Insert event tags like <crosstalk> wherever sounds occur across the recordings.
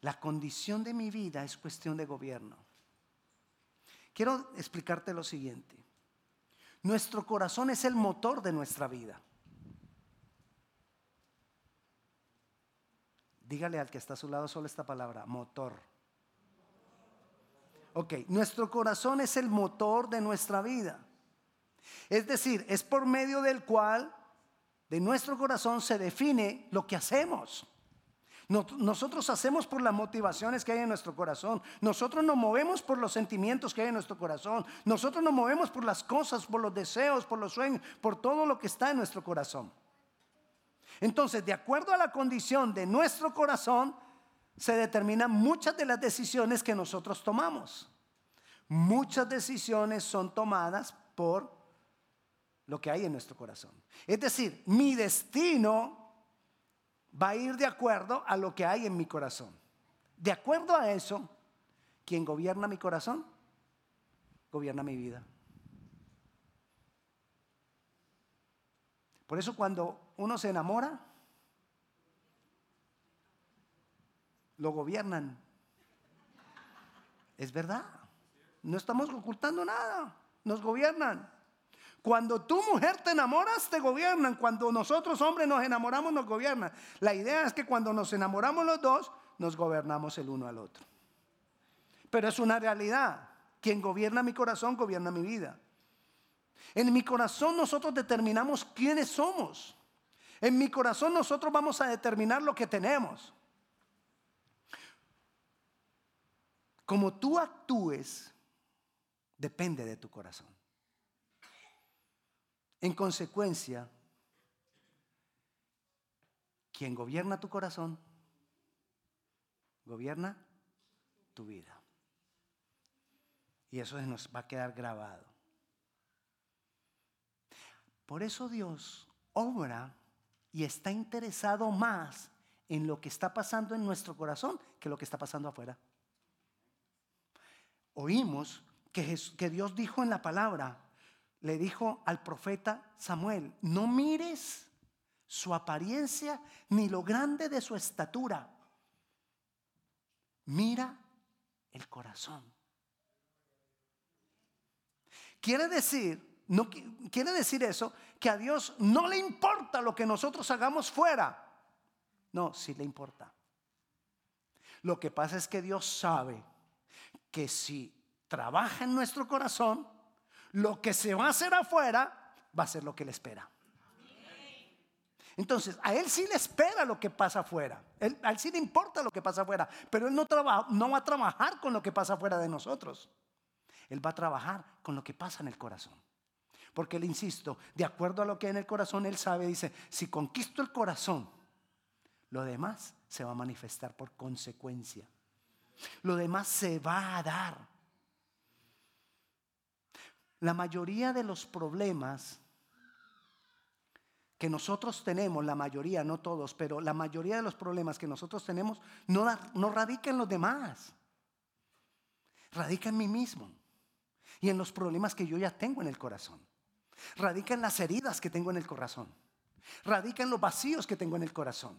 La condición de mi vida es cuestión de gobierno. Quiero explicarte lo siguiente. Nuestro corazón es el motor de nuestra vida. Dígale al que está a su lado solo esta palabra, motor. Ok, nuestro corazón es el motor de nuestra vida. Es decir, es por medio del cual de nuestro corazón se define lo que hacemos. Nosotros hacemos por las motivaciones que hay en nuestro corazón. Nosotros nos movemos por los sentimientos que hay en nuestro corazón. Nosotros nos movemos por las cosas, por los deseos, por los sueños, por todo lo que está en nuestro corazón. Entonces, de acuerdo a la condición de nuestro corazón, se determinan muchas de las decisiones que nosotros tomamos. Muchas decisiones son tomadas por lo que hay en nuestro corazón. Es decir, mi destino va a ir de acuerdo a lo que hay en mi corazón. De acuerdo a eso, quien gobierna mi corazón, gobierna mi vida. Por eso cuando uno se enamora, lo gobiernan. Es verdad. No estamos ocultando nada. Nos gobiernan. Cuando tu mujer te enamoras, te gobiernan. Cuando nosotros hombres nos enamoramos, nos gobiernan. La idea es que cuando nos enamoramos los dos, nos gobernamos el uno al otro. Pero es una realidad. Quien gobierna mi corazón, gobierna mi vida. En mi corazón nosotros determinamos quiénes somos. En mi corazón nosotros vamos a determinar lo que tenemos. Como tú actúes, depende de tu corazón. En consecuencia, quien gobierna tu corazón, gobierna tu vida. Y eso nos va a quedar grabado. Por eso Dios obra y está interesado más en lo que está pasando en nuestro corazón que lo que está pasando afuera. Oímos que, que Dios dijo en la palabra, le dijo al profeta Samuel, no mires su apariencia ni lo grande de su estatura. Mira el corazón. Quiere decir, quiere decir eso que a Dios no le importa lo que nosotros hagamos fuera. No, sí le importa. Lo que pasa es que Dios sabe que si trabaja en nuestro corazón, lo que se va a hacer afuera va a ser lo que le espera. Entonces, a él sí le espera lo que pasa afuera. a él sí le importa lo que pasa afuera. Pero él no, no va a trabajar con lo que pasa afuera de nosotros. Él va a trabajar con lo que pasa en el corazón. Porque le insisto, de acuerdo a lo que hay en el corazón, él sabe, dice, si conquisto el corazón, lo demás se va a manifestar por consecuencia. Lo demás se va a dar. La mayoría de los problemas que nosotros tenemos, la mayoría, no todos, pero la mayoría de los problemas que nosotros tenemos no, no radica en los demás, radica en mí mismo y en los problemas que yo ya tengo en el corazón, radica en las heridas que tengo en el corazón, radica en los vacíos que tengo en el corazón.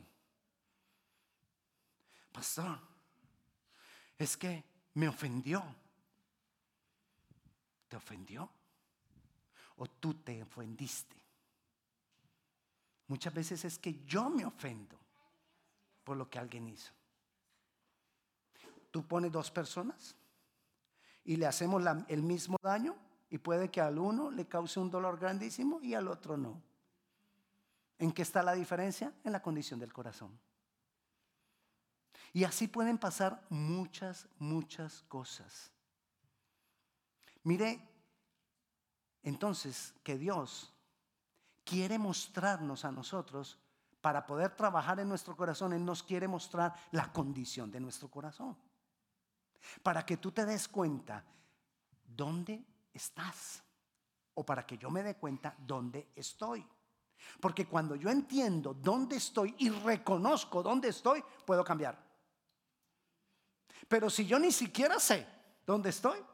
Pastor, es que me ofendió ¿Te ofendió? ¿O tú te ofendiste? Muchas veces es que yo me ofendo por lo que alguien hizo. Tú pones dos personas y le hacemos el mismo daño y puede que al uno le cause un dolor grandísimo y al otro no. ¿En qué está la diferencia? En la condición del corazón. Y así pueden pasar muchas, muchas cosas. Mire, entonces que Dios quiere mostrarnos a nosotros, para poder trabajar en nuestro corazón, Él nos quiere mostrar la condición de nuestro corazón. Para que tú te des cuenta dónde estás. O para que yo me dé cuenta dónde estoy. Porque cuando yo entiendo dónde estoy y reconozco dónde estoy, puedo cambiar. Pero si yo ni siquiera sé dónde estoy,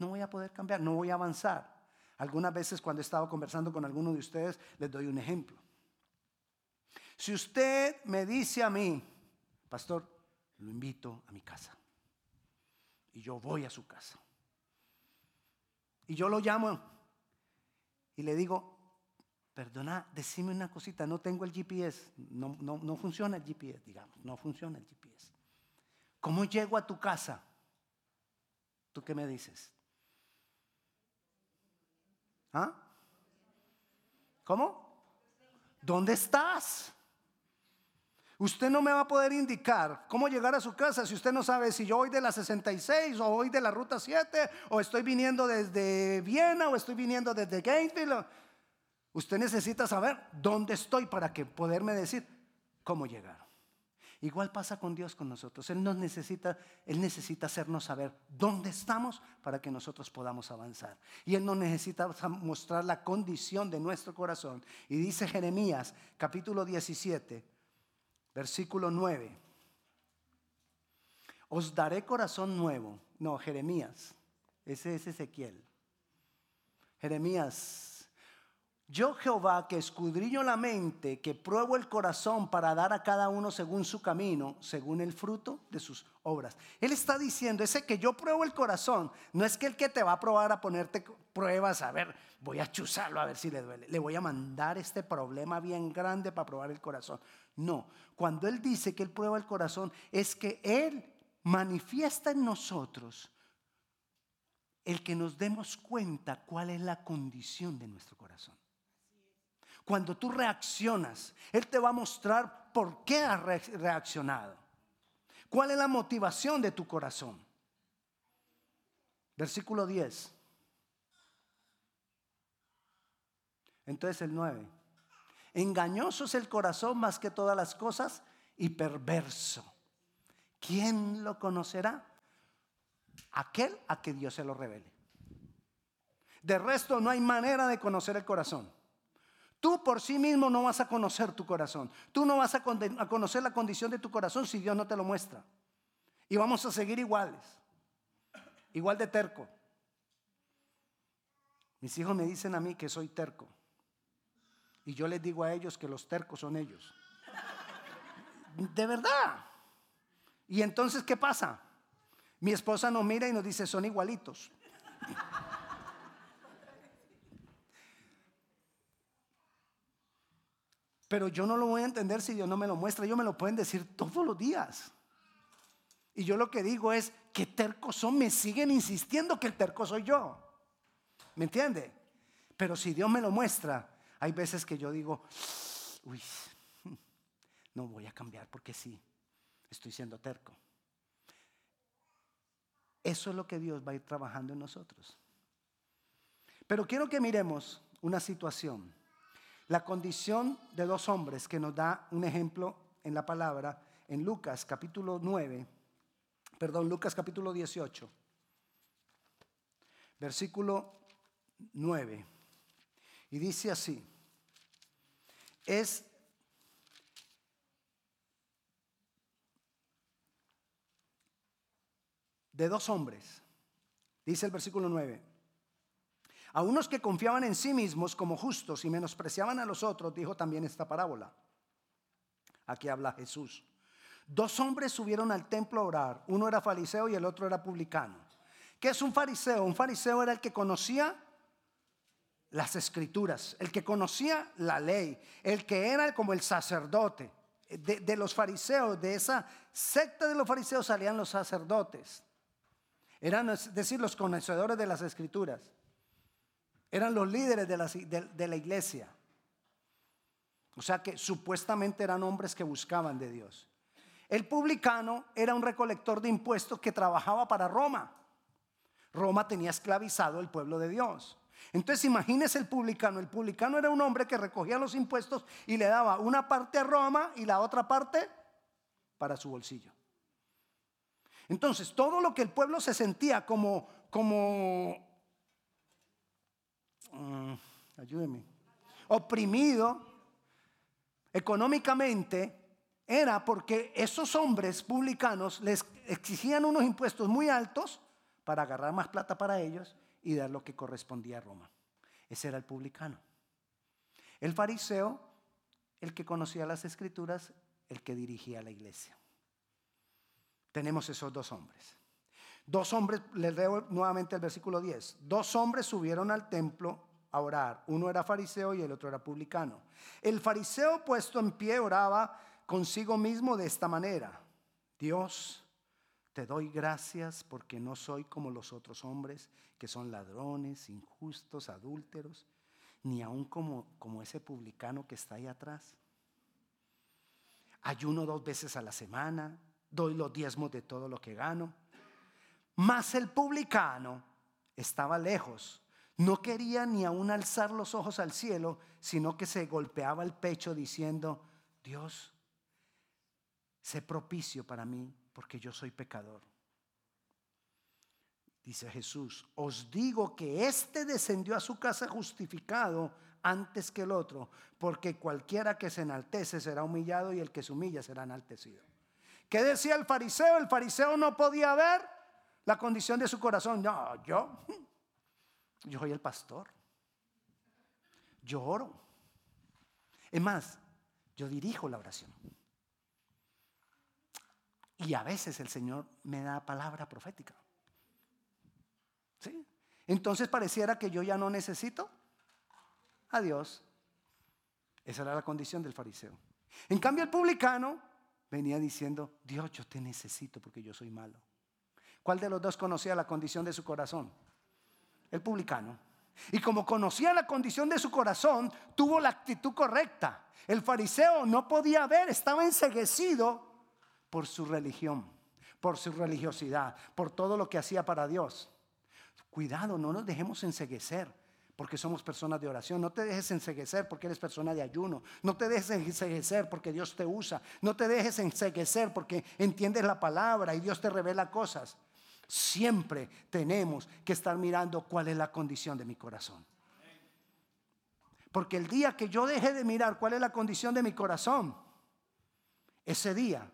no voy a poder cambiar, no voy a avanzar. Algunas veces cuando he estado conversando con alguno de ustedes, les doy un ejemplo. Si usted me dice a mí, pastor, lo invito a mi casa. Y yo voy a su casa. Y yo lo llamo y le digo, perdona, decime una cosita, no tengo el GPS, no, no, no funciona el GPS, digamos, no funciona el GPS. ¿Cómo llego a tu casa? ¿Tú qué me dices? ¿Ah? ¿Cómo? ¿Dónde estás? Usted no me va a poder indicar cómo llegar a su casa si usted no sabe si yo voy de la 66 o voy de la ruta 7 o estoy viniendo desde Viena o estoy viniendo desde Gainesville. Usted necesita saber dónde estoy para que poderme decir cómo llegar. Igual pasa con Dios con nosotros. Él nos necesita, Él necesita hacernos saber dónde estamos para que nosotros podamos avanzar. Y Él nos necesita mostrar la condición de nuestro corazón. Y dice Jeremías, capítulo 17, versículo 9. Os daré corazón nuevo. No, Jeremías. Ese es Ezequiel. Jeremías yo Jehová que escudriño la mente, que pruebo el corazón para dar a cada uno según su camino, según el fruto de sus obras. Él está diciendo, ese que yo pruebo el corazón, no es que el que te va a probar a ponerte pruebas, a ver, voy a chuzarlo a ver si le duele. Le voy a mandar este problema bien grande para probar el corazón. No, cuando Él dice que Él prueba el corazón, es que Él manifiesta en nosotros el que nos demos cuenta cuál es la condición de nuestro corazón. Cuando tú reaccionas, Él te va a mostrar por qué has reaccionado. ¿Cuál es la motivación de tu corazón? Versículo 10. Entonces el 9. Engañoso es el corazón más que todas las cosas y perverso. ¿Quién lo conocerá? Aquel a que Dios se lo revele. De resto no hay manera de conocer el corazón. Tú por sí mismo no vas a conocer tu corazón. Tú no vas a, conocer la condición de tu corazón si Dios no te lo muestra. Y vamos a seguir iguales. Igual de terco. Mis hijos me dicen a mí que soy terco. Y yo les digo a ellos que los tercos son ellos. De verdad. Y entonces, ¿qué pasa? Mi esposa nos mira y nos dice, son igualitos. Pero yo no lo voy a entender si Dios no me lo muestra. Ellos me lo pueden decir todos los días. Y yo lo que digo es, que tercos son? Me siguen insistiendo que el terco soy yo. ¿Me entiende? Pero si Dios me lo muestra, hay veces que yo digo, uy, <laughs> no voy a cambiar porque sí, estoy siendo terco. Eso es lo que Dios va a ir trabajando en nosotros. Pero quiero que miremos una situación la condición de dos hombres que nos da un ejemplo en la palabra en Lucas capítulo 9, perdón, Lucas capítulo 18, versículo 9. Y dice así, es de dos hombres, dice el versículo 9. A unos que confiaban en sí mismos como justos y menospreciaban a los otros, dijo también esta parábola. Aquí habla Jesús. Dos hombres subieron al templo a orar. Uno era fariseo y el otro era publicano. ¿Qué es un fariseo? Un fariseo era el que conocía las escrituras, el que conocía la ley, el que era como el sacerdote. De, los fariseos, de esa secta de los fariseos salían los sacerdotes. Eran, es decir, los conocedores de las escrituras. Eran los líderes de la, de, la iglesia. O sea que supuestamente eran hombres que buscaban de Dios. El publicano era un recolector de impuestos que trabajaba para Roma. Roma tenía esclavizado el pueblo de Dios. Entonces imagínese el publicano. El publicano era un hombre que recogía los impuestos y le daba una parte a Roma y la otra parte para su bolsillo. Entonces todo lo que el pueblo se sentía como, como Mm, ayúdeme, oprimido económicamente era porque esos hombres publicanos les exigían unos impuestos muy altos para agarrar más plata para ellos y dar lo que correspondía a Roma. Ese era el publicano. El fariseo, el que conocía las escrituras, el que dirigía la iglesia. tenemos esos dos hombres. Dos hombres, les leo nuevamente el versículo 10. Dos hombres subieron al templo a orar. Uno era fariseo y el otro era publicano. El fariseo puesto en pie oraba consigo mismo de esta manera. Dios, te doy gracias porque no soy como los otros hombres que son ladrones, injustos, adúlteros, ni aun como, como ese publicano que está ahí atrás. Ayuno dos veces a la semana, doy los diezmos de todo lo que gano. Mas el publicano estaba lejos, no quería ni aún alzar los ojos al cielo, sino que se golpeaba el pecho diciendo, Dios, sé propicio para mí, porque yo soy pecador. Dice Jesús, os digo que éste descendió a su casa justificado antes que el otro, porque cualquiera que se enaltece será humillado y el que se humilla será enaltecido. ¿Qué decía el fariseo? El fariseo no podía ver la condición de su corazón. No, yo, yo soy el pastor. Yo oro. Es más, yo dirijo la oración. Y a veces el Señor me da palabra profética. ¿Sí? Entonces pareciera que yo ya no necesito a Dios. Esa era la condición del fariseo. En cambio el publicano venía diciendo, Dios, yo te necesito porque yo soy malo. ¿Cuál de los dos conocía la condición de su corazón? El publicano. Y como conocía la condición de su corazón, tuvo la actitud correcta. El fariseo no podía ver, estaba enseguecido por su religión, por su religiosidad, por todo lo que hacía para Dios. Cuidado, no nos dejemos enseguecer porque somos personas de oración. No te dejes enseguecer porque eres persona de ayuno. No te dejes enseguecer porque Dios te usa. No te dejes enseguecer porque entiendes la palabra y Dios te revela cosas. Siempre tenemos que estar mirando cuál es la condición de mi corazón. Porque el día que yo deje de mirar cuál es la condición de mi corazón, ese día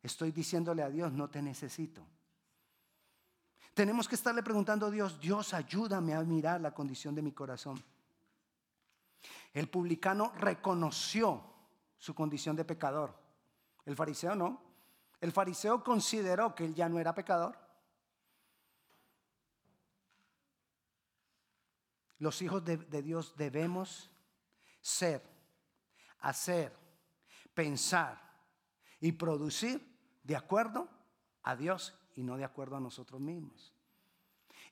estoy diciéndole a Dios, no te necesito. Tenemos que estarle preguntando a Dios, Dios, ayúdame a mirar la condición de mi corazón. El publicano reconoció su condición de pecador. El fariseo no. El fariseo consideró que él ya no era pecador. Los hijos de, Dios debemos ser, hacer, pensar y producir de acuerdo a Dios y no de acuerdo a nosotros mismos.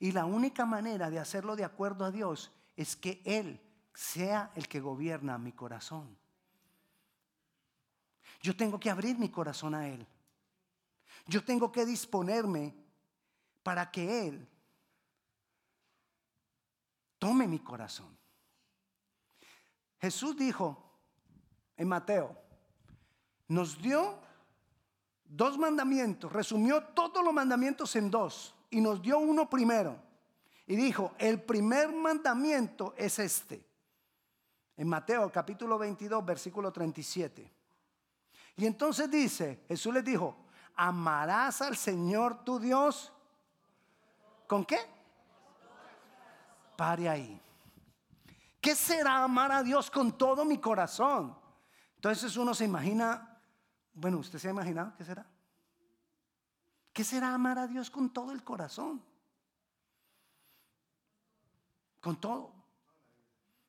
Y la única manera de hacerlo de acuerdo a Dios es que Él sea el que gobierna mi corazón. Yo tengo que abrir mi corazón a Él. Yo tengo que disponerme para que Él tome mi corazón. Jesús dijo en Mateo, nos dio Dos mandamientos, resumió todos los mandamientos en dos y nos dio uno primero. Y dijo, el primer mandamiento es este. En Mateo capítulo 22, versículo 37. Y entonces dice, Jesús les dijo, amarás al Señor tu Dios. ¿Con qué? Pare ahí. ¿Qué será amar a Dios con todo mi corazón? Entonces uno se imagina bueno, ¿usted se ha imaginado qué será? ¿Qué será amar a Dios con todo el corazón? Con todo.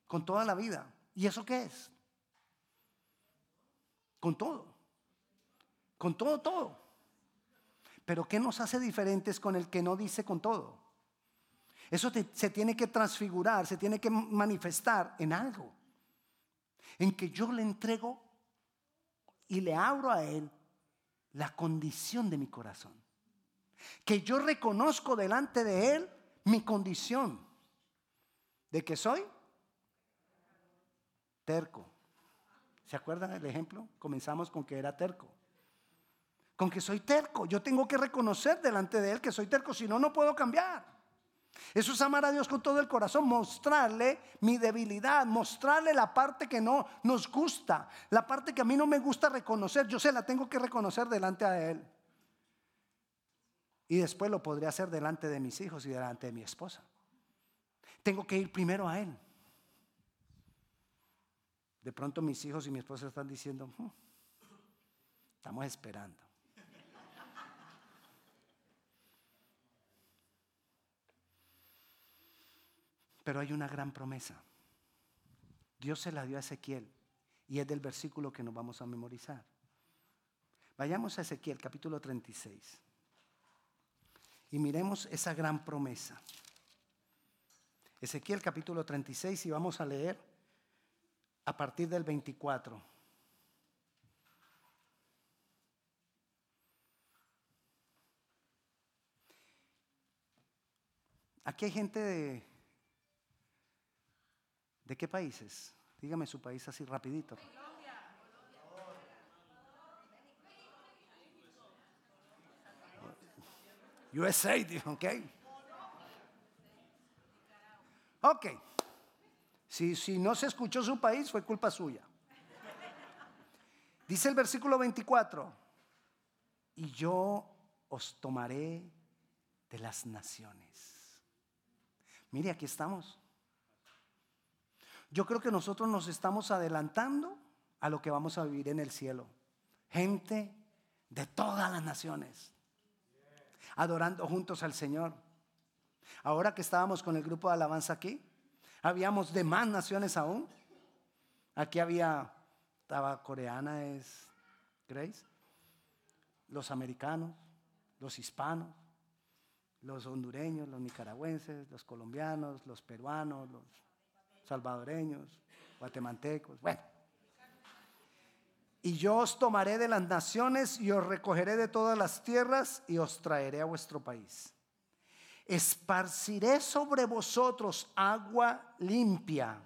Con toda la vida. ¿Y eso qué es? Con todo. Con todo, todo. Pero ¿qué nos hace diferentes con el que no dice con todo? Eso se tiene que transfigurar, se tiene que manifestar en algo. En que yo le entrego y le abro a Él la condición de mi corazón. Que yo reconozco delante de Él mi condición. ¿De que soy? Terco. ¿Se acuerdan del ejemplo? Comenzamos con que era terco. Con que soy terco. Yo tengo que reconocer delante de Él que soy terco, si no, no puedo cambiar. Eso es amar a Dios con todo el corazón, mostrarle mi debilidad, mostrarle la parte que no nos gusta, la parte que a mí no me gusta reconocer, yo se la tengo que reconocer delante de Él. Y después lo podría hacer delante de mis hijos y delante de mi esposa. Tengo que ir primero a Él. De pronto mis hijos y mi esposa están diciendo, hmm, estamos esperando. Pero hay una gran promesa. Dios se la dio a Ezequiel y es del versículo que nos vamos a memorizar. Vayamos a Ezequiel capítulo 36 y miremos esa gran promesa. Ezequiel capítulo 36 y vamos a leer a partir del 24. Aquí hay gente de... ¿De qué países? Dígame su país así rapidito. USA, ok. Ok. Si, si no se escuchó su país, fue culpa suya. Dice el versículo 24, y yo os tomaré de las naciones. Mire, aquí estamos. Yo creo que nosotros nos estamos adelantando a lo que vamos a vivir en el cielo. Gente de todas las naciones, adorando juntos al Señor. Ahora que estábamos con el grupo de alabanza aquí, habíamos de más naciones aún. Aquí había, estaba coreana, es Grace, los americanos, los hispanos, los hondureños, los nicaragüenses, los colombianos, los peruanos, los salvadoreños, guatemaltecos, bueno. Y yo os tomaré de las naciones y os recogeré de todas las tierras y os traeré a vuestro país. Esparciré sobre vosotros agua limpia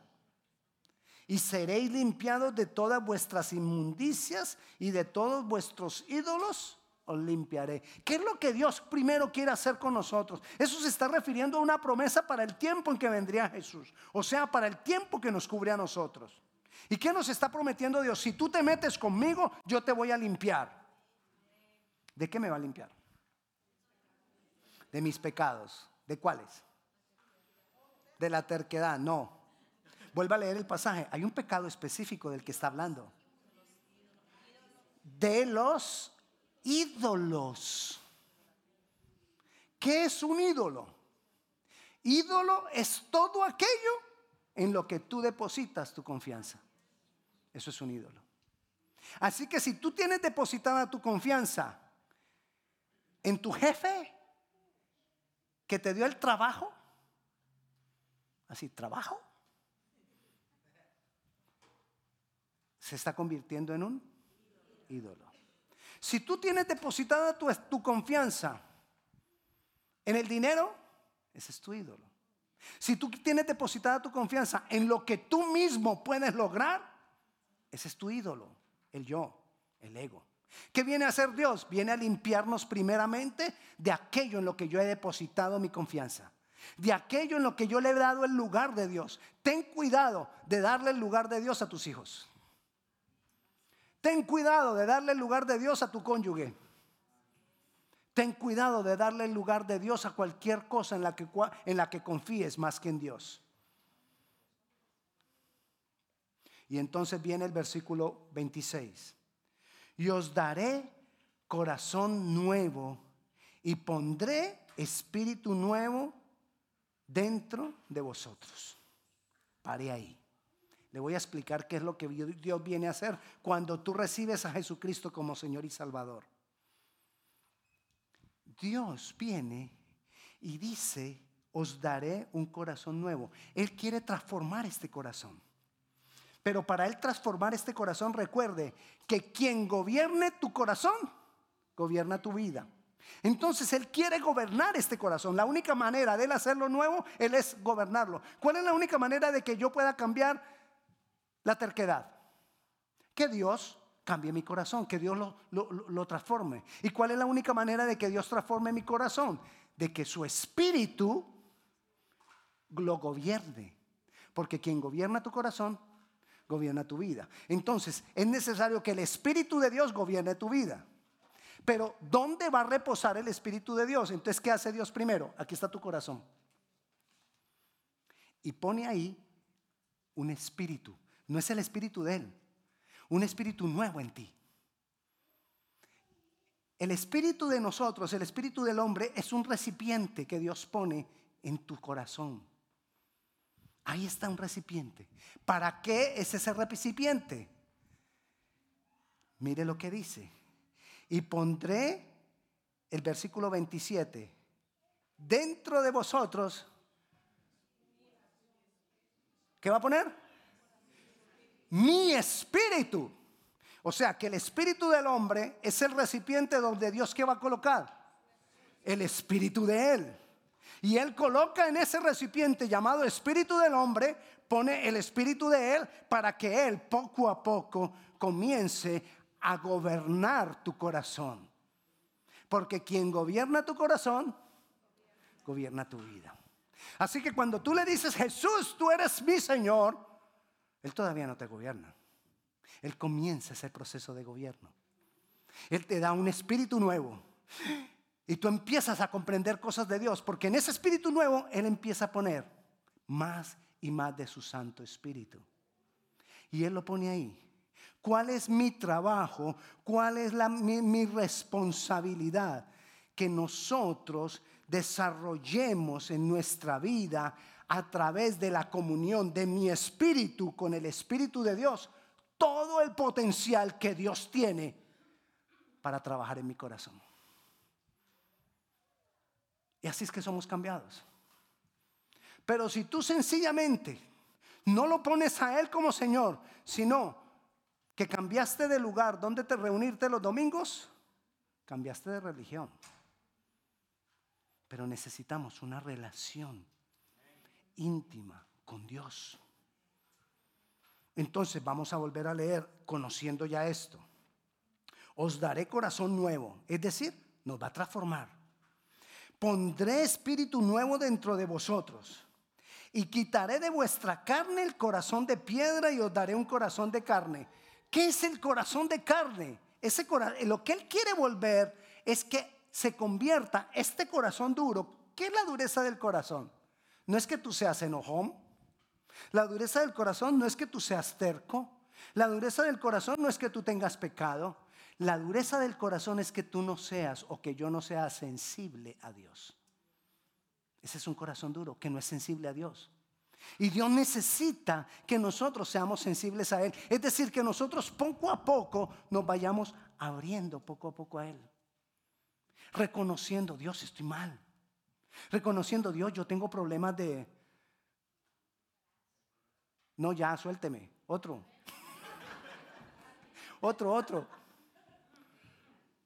y seréis limpiados de todas vuestras inmundicias y de todos vuestros ídolos limpiaré. ¿Qué es lo que Dios primero quiere hacer con nosotros? Eso se está refiriendo a una promesa para el tiempo en que vendría Jesús. O sea, para el tiempo que nos cubre a nosotros. ¿Y qué nos está prometiendo Dios? Si tú te metes conmigo, yo te voy a limpiar. ¿De qué me va a limpiar? De mis pecados. ¿De cuáles? De la terquedad. No. Vuelva a leer el pasaje. Hay un pecado específico del que está hablando. De los ídolos. ¿Qué es un ídolo? Ídolo es todo aquello en lo que tú depositas tu confianza. Eso es un ídolo. Así que si tú tienes depositada tu confianza en tu jefe que te dio el trabajo, así, trabajo, se está convirtiendo en un ídolo. Si tú tienes depositada tu, confianza en el dinero, ese es tu ídolo. Si tú tienes depositada tu confianza en lo que tú mismo puedes lograr, ese es tu ídolo, el yo, el ego. ¿Qué viene a hacer Dios? Viene a limpiarnos primeramente de aquello en lo que yo he depositado mi confianza. De aquello en lo que yo le he dado el lugar de Dios. Ten cuidado de darle el lugar de Dios a tus hijos. Ten cuidado de darle el lugar de Dios a tu cónyuge. Ten cuidado de darle el lugar de Dios a cualquier cosa en la que, confíes más que en Dios. Y entonces viene el versículo 26. Y os daré corazón nuevo y pondré espíritu nuevo dentro de vosotros. Pare ahí. Le voy a explicar qué es lo que Dios viene a hacer cuando tú recibes a Jesucristo como Señor y Salvador. Dios viene y dice, os daré un corazón nuevo. Él quiere transformar este corazón. Pero para Él transformar este corazón, recuerde que quien gobierne tu corazón, gobierna tu vida. Entonces Él quiere gobernar este corazón. La única manera de Él hacerlo nuevo, Él es gobernarlo. ¿Cuál es la única manera de que yo pueda cambiar la terquedad. Que Dios cambie mi corazón, que Dios lo, transforme. ¿Y cuál es la única manera de que Dios transforme mi corazón? De que su espíritu lo gobierne. Porque quien gobierna tu corazón, gobierna tu vida. Entonces, es necesario que el Espíritu de Dios gobierne tu vida. Pero, ¿dónde va a reposar el Espíritu de Dios? Entonces, ¿qué hace Dios primero? Aquí está tu corazón. Y pone ahí un espíritu no es el espíritu de Él, un espíritu nuevo en ti. El espíritu de nosotros, el espíritu del hombre, es un recipiente que Dios pone en tu corazón. Ahí está un recipiente. ¿Para qué es ese recipiente? Mire lo que dice. Y pondré el versículo 27. Dentro de vosotros. ¿Qué va a poner? Mi espíritu. O sea que el espíritu del hombre es el recipiente donde Dios que va a colocar. El espíritu de él. Y él coloca en ese recipiente llamado espíritu del hombre, pone el espíritu de él para que él poco a poco comience a gobernar tu corazón. Porque quien gobierna tu corazón, gobierna tu vida. Así que cuando tú le dices, Jesús, tú eres mi Señor, Él todavía no te gobierna. Él comienza ese proceso de gobierno. Él te da un espíritu nuevo. Y tú empiezas a comprender cosas de Dios, porque en ese espíritu nuevo Él empieza a poner más y más de su Santo Espíritu. Y Él lo pone ahí. ¿Cuál es mi trabajo? ¿Cuál es la, mi, mi responsabilidad? Que nosotros desarrollemos en nuestra vida a través de la comunión de mi espíritu con el Espíritu de Dios todo el potencial que Dios tiene para trabajar en mi corazón. Y así es que somos cambiados. Pero si tú sencillamente no lo pones a Él como Señor, sino que cambiaste de lugar donde te reunirte los domingos, cambiaste de religión. Pero necesitamos una relación íntima con Dios. Entonces vamos a volver a leer conociendo ya esto. Os daré corazón nuevo, es decir, nos va a transformar. Pondré espíritu nuevo dentro de vosotros y quitaré de vuestra carne el corazón de piedra y os daré un corazón de carne. ¿Qué es el corazón de carne? Ese lo que él quiere volver es que se convierta este corazón duro. ¿Qué es la dureza del corazón? No es que tú seas enojón, la dureza del corazón no es que tú seas terco. La dureza del corazón no es que tú tengas pecado. La dureza del corazón es que tú no seas o que yo no sea sensible a Dios. Ese es un corazón duro, que no es sensible a Dios. Y Dios necesita que nosotros seamos sensibles a Él. Es decir, que nosotros poco a poco nos vayamos abriendo poco a poco a Él. Reconociendo, Dios, estoy mal. Reconociendo, Dios, yo tengo problemas de, no, ya, suélteme. Otro. <laughs> otro, otro.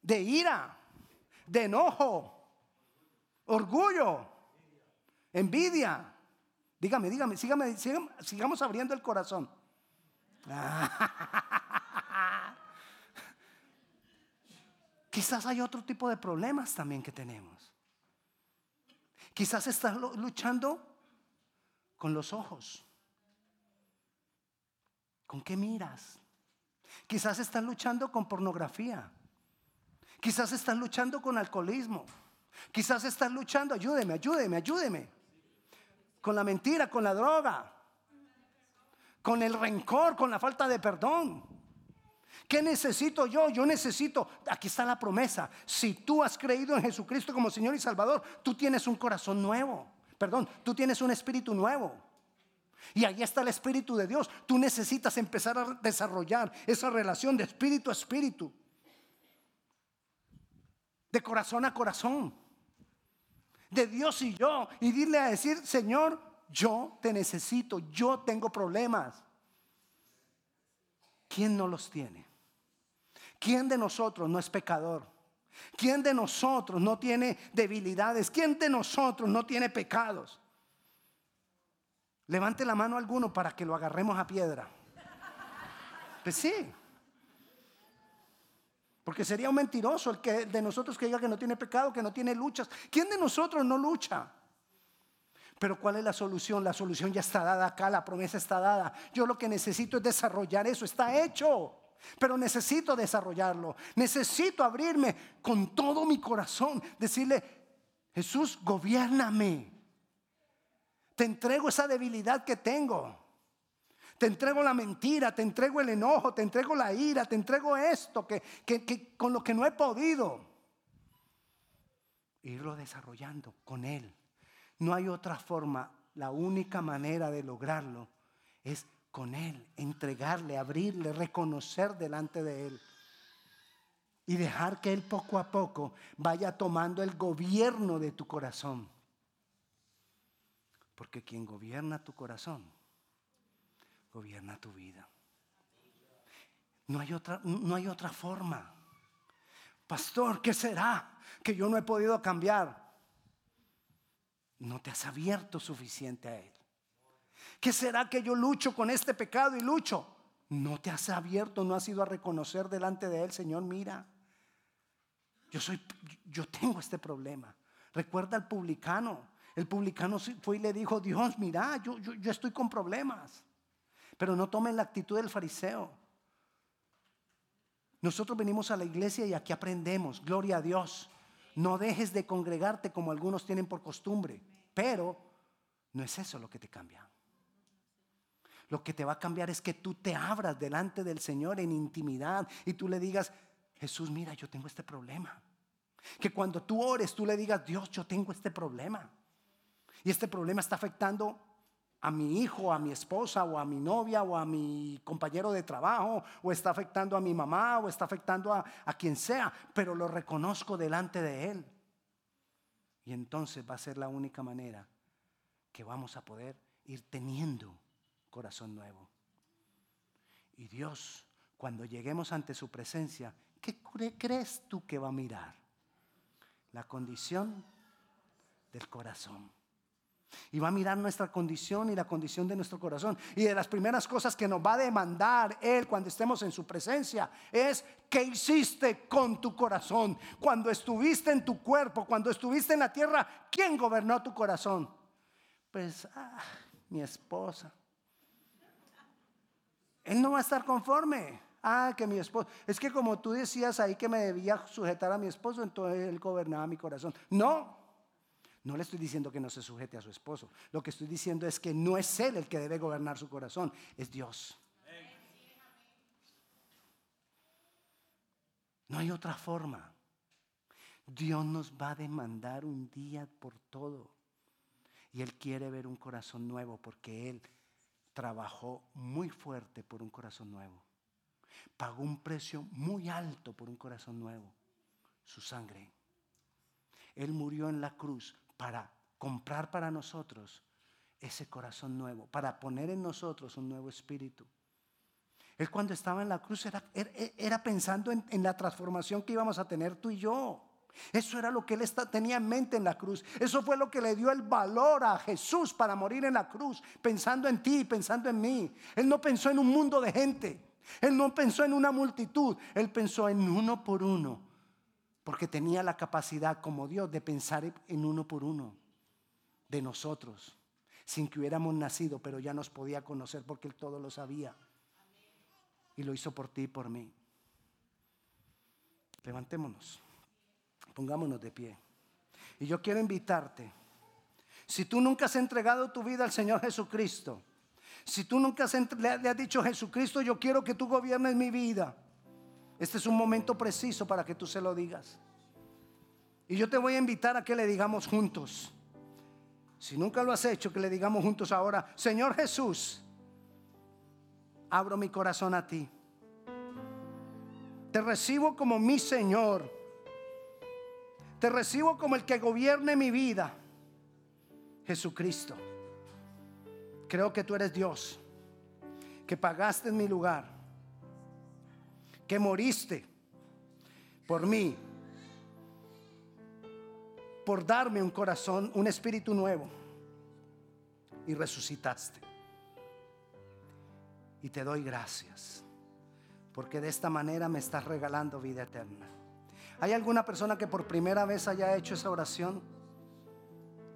De ira, de enojo, orgullo, envidia. Dígame, dígame, sígame, sigamos abriendo el corazón. <laughs> Quizás hay otro tipo de problemas también que tenemos. Quizás estás luchando con los ojos. ¿Con qué miras? Quizás estás luchando con pornografía. Quizás estás luchando con alcoholismo. Quizás estás luchando, ayúdeme, ayúdeme, ayúdeme. Con la mentira, con la droga. Con el rencor, con la falta de perdón. ¿Qué necesito yo? Yo necesito, aquí está la promesa. Si tú has creído en Jesucristo como Señor y Salvador, tú tienes un corazón nuevo. Perdón, tú tienes un espíritu nuevo. Y ahí está el Espíritu de Dios. Tú necesitas empezar a desarrollar esa relación de espíritu a espíritu. De corazón a corazón. De Dios y yo. Y dile a decir, Señor, yo te necesito. Yo tengo problemas. ¿Quién no los tiene? ¿Quién de nosotros no es pecador? ¿Quién de nosotros no tiene debilidades? ¿Quién de nosotros no tiene pecados? Levante la mano alguno para que lo agarremos a piedra. Pues sí. Porque sería un mentiroso el que de nosotros que diga que no tiene pecado, que no tiene luchas. ¿Quién de nosotros no lucha? Pero ¿cuál es la solución? La solución ya está dada acá, la promesa está dada. Yo lo que necesito es desarrollar eso, está hecho. Pero necesito desarrollarlo. Necesito abrirme con todo mi corazón, decirle, Jesús, gobiername. Te entrego esa debilidad que tengo. Te entrego la mentira, te entrego el enojo, te entrego la ira, te entrego esto que, con lo que no he podido. Irlo desarrollando con Él. No hay otra forma la única manera de lograrlo es con Él, entregarle, abrirle, reconocer delante de Él. Y dejar que Él poco a poco vaya tomando el gobierno de tu corazón. Porque quien gobierna tu corazón, gobierna tu vida. No hay otra, no hay otra forma. Pastor, ¿qué será que yo no he podido cambiar? No te has abierto suficiente a Él. ¿Qué será que yo lucho con este pecado y lucho? No te has abierto, no has ido a reconocer delante de Él, Señor, mira, yo soy, yo tengo este problema. Recuerda al publicano. El publicano fue y le dijo, Dios, mira, yo, yo, yo estoy con problemas. Pero no tomen la actitud del fariseo. Nosotros venimos a la iglesia y aquí aprendemos, gloria a Dios. No dejes de congregarte como algunos tienen por costumbre, pero no es eso lo que te cambia. Lo que te va a cambiar es que tú te abras delante del Señor en intimidad y tú le digas, Jesús, mira, yo tengo este problema. Que cuando tú ores, tú le digas, Dios, yo tengo este problema. Y este problema está afectando a mi hijo, a mi esposa, o a mi novia, o a mi compañero de trabajo, o está afectando a mi mamá, o está afectando a, a quien sea, pero lo reconozco delante de Él. Y entonces va a ser la única manera que vamos a poder ir teniendo corazón nuevo. Y Dios, cuando lleguemos ante su presencia, ¿qué crees tú que va a mirar? La condición del corazón. Y va a mirar nuestra condición y la condición de nuestro corazón. Y de las primeras cosas que nos va a demandar Él cuando estemos en su presencia es qué hiciste con tu corazón. Cuando estuviste en tu cuerpo, cuando estuviste en la tierra, ¿quién gobernó tu corazón? Pues ah, mi esposa. Él no va a estar conforme. Ah, que mi esposo. Es que como tú decías ahí que me debía sujetar a mi esposo, entonces él gobernaba mi corazón. No, no le estoy diciendo que no se sujete a su esposo. Lo que estoy diciendo es que no es él el que debe gobernar su corazón, es Dios. No hay otra forma. Dios nos va a demandar un día por todo. Y Él quiere ver un corazón nuevo porque Él trabajó muy fuerte por un corazón nuevo. Pagó un precio muy alto por un corazón nuevo. Su sangre. Él murió en la cruz para comprar para nosotros ese corazón nuevo, para poner en nosotros un nuevo espíritu. Él cuando estaba en la cruz era, era, pensando en, en, la transformación que íbamos a tener tú y yo. Eso era lo que él tenía en mente en la cruz. Eso fue lo que le dio el valor a Jesús para morir en la cruz, pensando en ti, pensando en mí. Él no pensó en un mundo de gente. Él no pensó en una multitud. Él pensó en uno por uno porque tenía la capacidad como Dios de pensar en uno por uno de nosotros, sin que hubiéramos nacido, pero ya nos podía conocer porque Él todo lo sabía. Y lo hizo por ti y por mí. Levantémonos, pongámonos de pie. Y yo quiero invitarte, si tú nunca has entregado tu vida al Señor Jesucristo, si tú nunca le has dicho Jesucristo, yo quiero que tú gobiernes mi vida este es un momento preciso para que tú se lo digas. Y yo te voy a invitar a que le digamos juntos. Si nunca lo has hecho, que le digamos juntos ahora, Señor Jesús, abro mi corazón a ti. Te recibo como mi Señor. Te recibo como el que gobierne mi vida. Jesucristo. Creo que tú eres Dios, que pagaste en mi lugar que moriste por mí, por darme un corazón, un espíritu nuevo, y resucitaste. Y te doy gracias, porque de esta manera me estás regalando vida eterna. ¿Hay alguna persona que por primera vez haya hecho esa oración?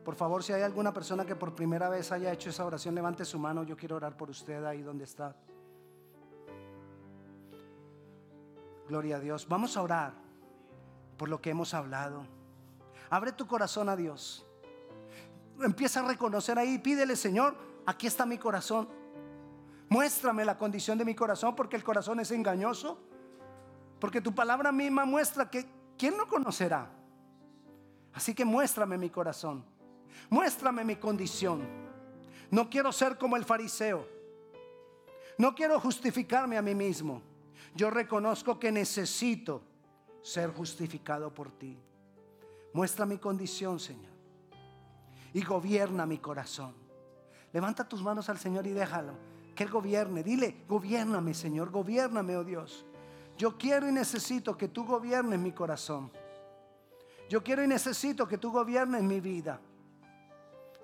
Por favor, si hay alguna persona que por primera vez haya hecho esa oración, levante su mano. Yo quiero orar por usted ahí donde está. Gloria a Dios. Vamos a orar por lo que hemos hablado. Abre tu corazón a Dios. Empieza a reconocer ahí, pídele, Señor, aquí está mi corazón. Muéstrame la condición de mi corazón porque el corazón es engañoso. Porque tu palabra misma muestra que ¿quién lo conocerá? Así que muéstrame mi corazón. Muéstrame mi condición. No quiero ser como el fariseo. No quiero justificarme a mí mismo. Yo reconozco que necesito ser justificado por ti. Muestra mi condición, Señor. Y gobierna mi corazón. Levanta tus manos al Señor y déjalo. Que Él gobierne. Dile, gobiername, Señor. Gobiername, oh Dios. Yo quiero y necesito que tú gobiernes mi corazón. Yo quiero y necesito que tú gobiernes mi vida.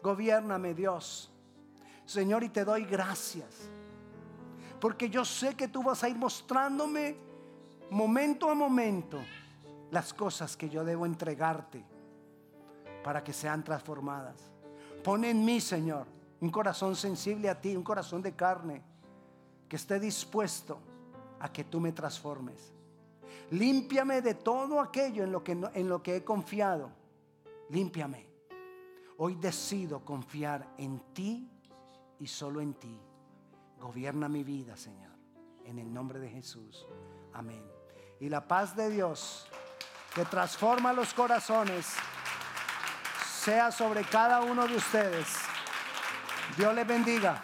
Gobiername, Dios. Señor, y te doy gracias. Porque yo sé que tú vas a ir mostrándome momento a momento las cosas que yo debo entregarte para que sean transformadas. Pon en mí, Señor, un corazón sensible a ti, un corazón de carne, que esté dispuesto a que tú me transformes. Límpiame de todo aquello en lo que, en lo que he confiado. Límpiame. Hoy decido confiar en ti y solo en ti. Gobierna mi vida, Señor. En el nombre de Jesús. Amén. Y la paz de Dios, que transforma los corazones, sea sobre cada uno de ustedes. Dios les bendiga.